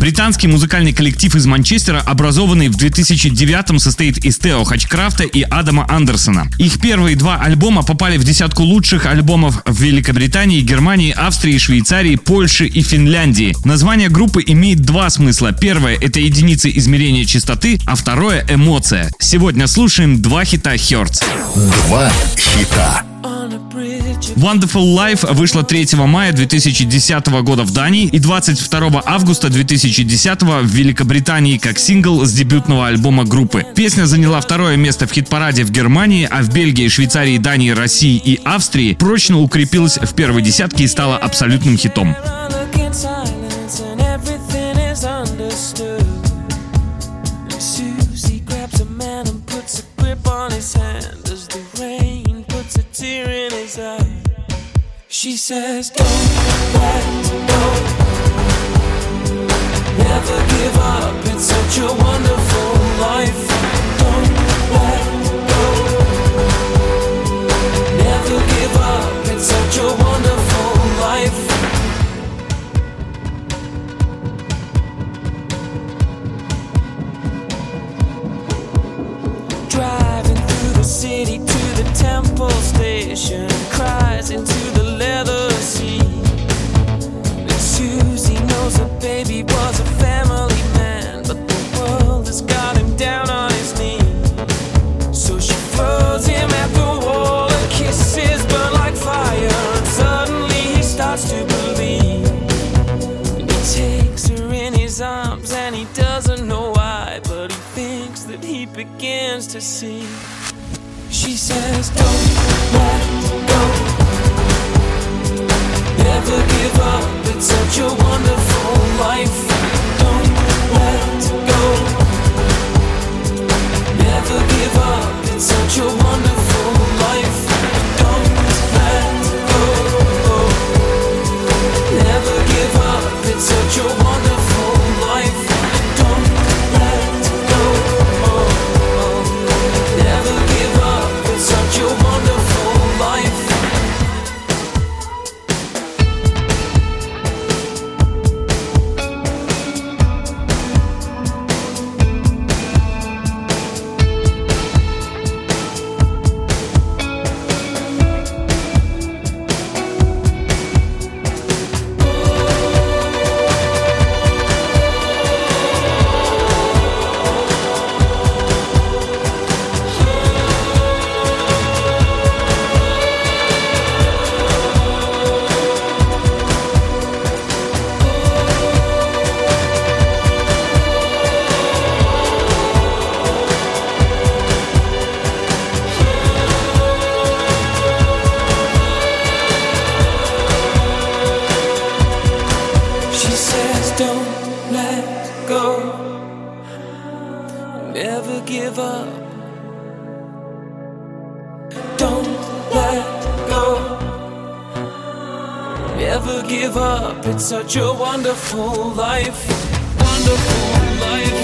Британский музыкальный коллектив из Манчестера, образованный в 2009-м, состоит из Тео Хачкрафта и Адама Андерсона. Их первые два альбома попали в десятку лучших альбомов в Великобритании, Германии, Австрии, Швейцарии, Польше и Финляндии. Название группы имеет два смысла. Первое — это единицы измерения частоты, а второе — эмоция. Сегодня слушаем два хита Hertz. Два хита. Wonderful Life вышла 3 мая 2010 года в Дании и 22 августа 2010 в Великобритании как сингл с дебютного альбома группы. Песня заняла второе место в хит-параде в Германии, а в Бельгии, Швейцарии, Дании, России и Австрии прочно укрепилась в первой десятке и стала абсолютным хитом. Susie She says, Don't let go. Never give up. It's such a wonderful life. Don't let go. Never give up. It's such a to see. She says, Don't let She says, Don't let go. Never give up. Don't let go. Never give up. It's such a wonderful life. Wonderful life.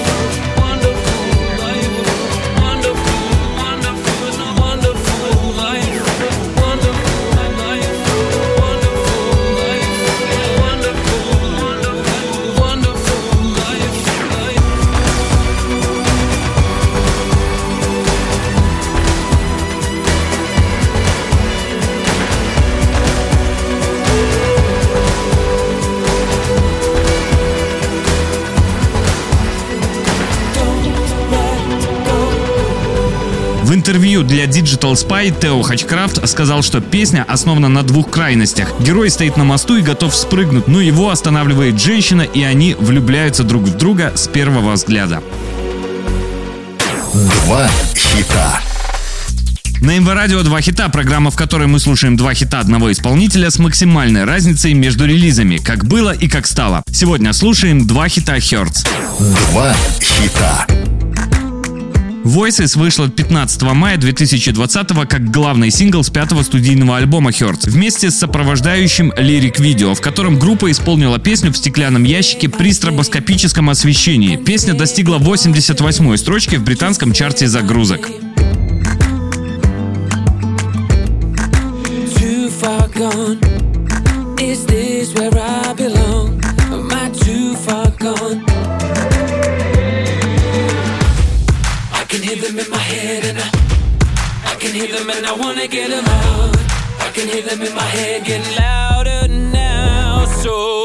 Интервью для Digital Spy Тео Хачкрафт сказал, что песня основана на двух крайностях. Герой стоит на мосту и готов спрыгнуть, но его останавливает женщина, и они влюбляются друг в друга с первого взгляда. Два хита. На МВ Радио два хита, программа, в которой мы слушаем два хита одного исполнителя с максимальной разницей между релизами, как было и как стало. Сегодня слушаем два хита Hertz. Два хита. Voices вышла 15 мая 2020 как главный сингл с пятого студийного альбома Hurts, вместе с сопровождающим лирик-видео, в котором группа исполнила песню в стеклянном ящике при стробоскопическом освещении. Песня достигла 88-й строчки в британском чарте загрузок. too far gone? I wanna get them out. I can hear them in my head getting louder now. So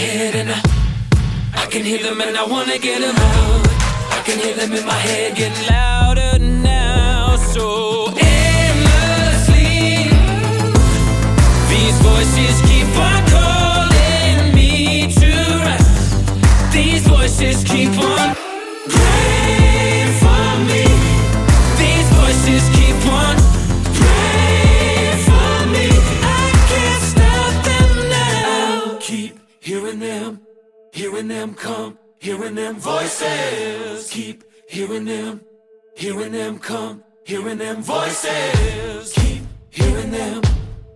head and I, I can hear them and I wanna get them out. I can hear them in my head getting louder hearing them come, hearing them voices. Keep hearing them, hearing them come, hearing them voices. Keep hearing them,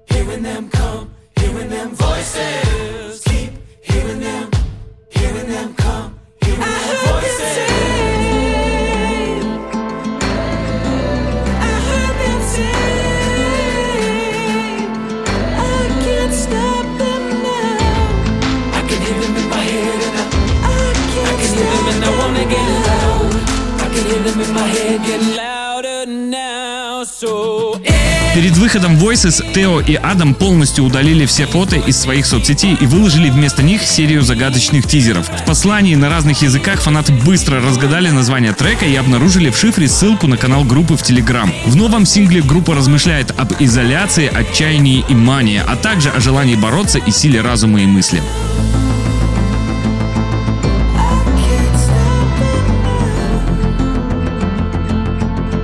hearing them come, hearing them voices. Keep hearing them, Перед выходом Voices Тео и Адам полностью удалили все фото из своих соцсетей и выложили вместо них серию загадочных тизеров. В послании на разных языках фанаты быстро разгадали название трека и обнаружили в шифре ссылку на канал группы в Telegram. В новом сингле группа размышляет об изоляции, отчаянии и мании, а также о желании бороться и силе разума и мысли.